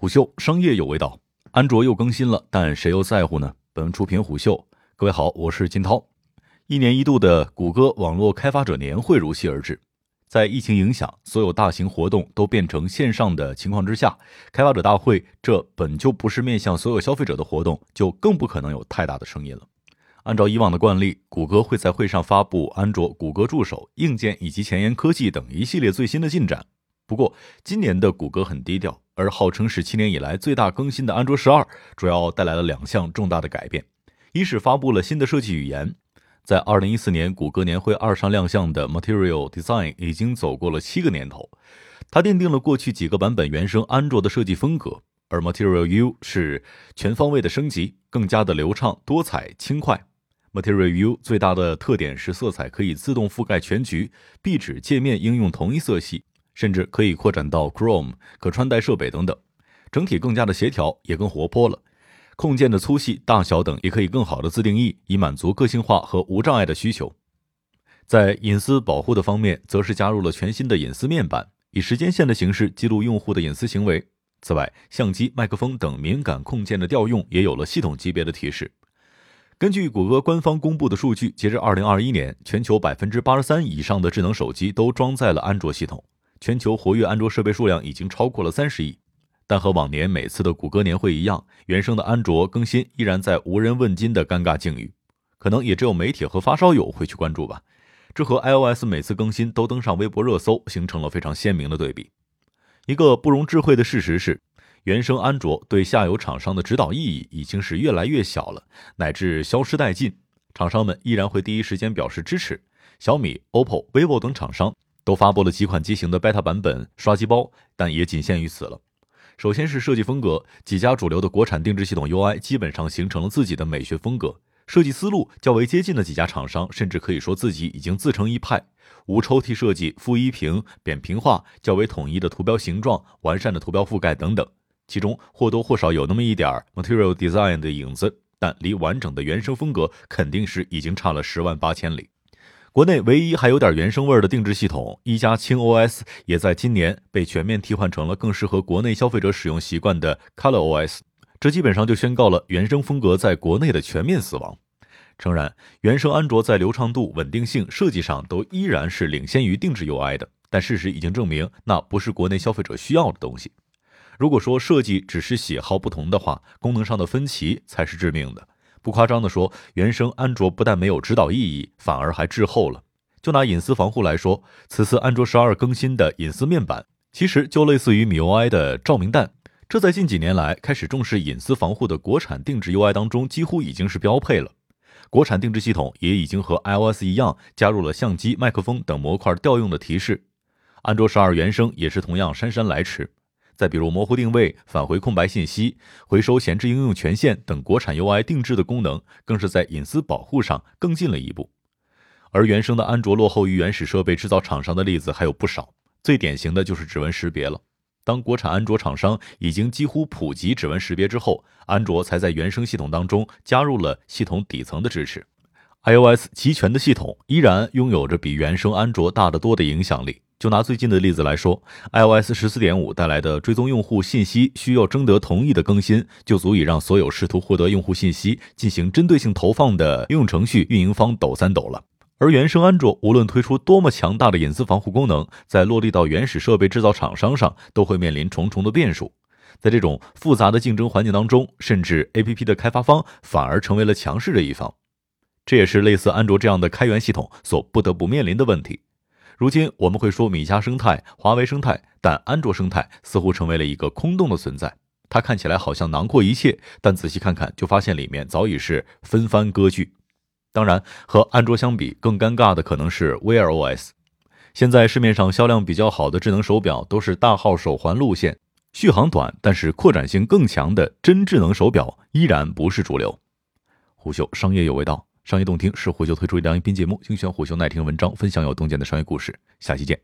虎嗅商业有味道，安卓又更新了，但谁又在乎呢？本文出品虎嗅，各位好，我是金涛。一年一度的谷歌网络开发者年会如期而至，在疫情影响，所有大型活动都变成线上的情况之下，开发者大会这本就不是面向所有消费者的活动，就更不可能有太大的声音了。按照以往的惯例，谷歌会在会上发布安卓、谷歌助手硬件以及前沿科技等一系列最新的进展。不过，今年的谷歌很低调，而号称是七年以来最大更新的安卓十二，主要带来了两项重大的改变：一是发布了新的设计语言，在二零一四年谷歌年会二上亮相的 Material Design 已经走过了七个年头，它奠定了过去几个版本原生安卓的设计风格，而 Material U 是全方位的升级，更加的流畅、多彩、轻快。Material U 最大的特点是色彩可以自动覆盖全局，壁纸界面应用同一色系。甚至可以扩展到 Chrome、可穿戴设备等等，整体更加的协调，也更活泼了。控件的粗细、大小等也可以更好的自定义，以满足个性化和无障碍的需求。在隐私保护的方面，则是加入了全新的隐私面板，以时间线的形式记录用户的隐私行为。此外，相机、麦克风等敏感控件的调用也有了系统级别的提示。根据谷歌官方公布的数据，截至2021年，全球83%以上的智能手机都装载了安卓系统。全球活跃安卓设备数量已经超过了三十亿，但和往年每次的谷歌年会一样，原生的安卓更新依然在无人问津的尴尬境遇，可能也只有媒体和发烧友会去关注吧。这和 iOS 每次更新都登上微博热搜形成了非常鲜明的对比。一个不容置喙的事实是，原生安卓对下游厂商的指导意义已经是越来越小了，乃至消失殆尽。厂商们依然会第一时间表示支持，小米、OPPO、vivo 等厂商。都发布了几款机型的 beta 版本刷机包，但也仅限于此了。首先是设计风格，几家主流的国产定制系统 UI 基本上形成了自己的美学风格，设计思路较为接近的几家厂商，甚至可以说自己已经自成一派。无抽屉设计、负一屏、扁平化、较为统一的图标形状、完善的图标覆盖等等，其中或多或少有那么一点 Material Design 的影子，但离完整的原生风格肯定是已经差了十万八千里。国内唯一还有点原生味儿的定制系统一加轻 OS，也在今年被全面替换成了更适合国内消费者使用习惯的 ColorOS，这基本上就宣告了原生风格在国内的全面死亡。诚然，原生安卓在流畅度、稳定性、设计上都依然是领先于定制 UI 的，但事实已经证明，那不是国内消费者需要的东西。如果说设计只是喜好不同的话，功能上的分歧才是致命的。不夸张地说，原生安卓不但没有指导意义，反而还滞后了。就拿隐私防护来说，此次安卓十二更新的隐私面板，其实就类似于米 UI 的照明弹。这在近几年来开始重视隐私防护的国产定制 UI 当中，几乎已经是标配了。国产定制系统也已经和 iOS 一样，加入了相机、麦克风等模块调用的提示。安卓十二原生也是同样姗姗来迟。再比如模糊定位、返回空白信息、回收闲置应用权限等国产 UI 定制的功能，更是在隐私保护上更进了一步。而原生的安卓落后于原始设备制造厂商的例子还有不少，最典型的就是指纹识别了。当国产安卓厂商已经几乎普及指纹识别之后，安卓才在原生系统当中加入了系统底层的支持。iOS 齐全的系统依然拥有着比原生安卓大得多的影响力。就拿最近的例子来说，iOS 十四点五带来的追踪用户信息需要征得同意的更新，就足以让所有试图获得用户信息进行针对性投放的应用程序运营方抖三抖了。而原生安卓无论推出多么强大的隐私防护功能，在落地到原始设备制造厂商上，都会面临重重的变数。在这种复杂的竞争环境当中，甚至 APP 的开发方反而成为了强势的一方。这也是类似安卓这样的开源系统所不得不面临的问题。如今我们会说米家生态、华为生态，但安卓生态似乎成为了一个空洞的存在。它看起来好像囊括一切，但仔细看看就发现里面早已是纷繁割据。当然，和安卓相比，更尴尬的可能是 Wear OS。现在市面上销量比较好的智能手表都是大号手环路线，续航短但是扩展性更强的真智能手表依然不是主流。虎嗅商业有味道。商业洞听是虎嗅推出一档音频节目，精选虎嗅耐听文章，分享有洞见的商业故事。下期见。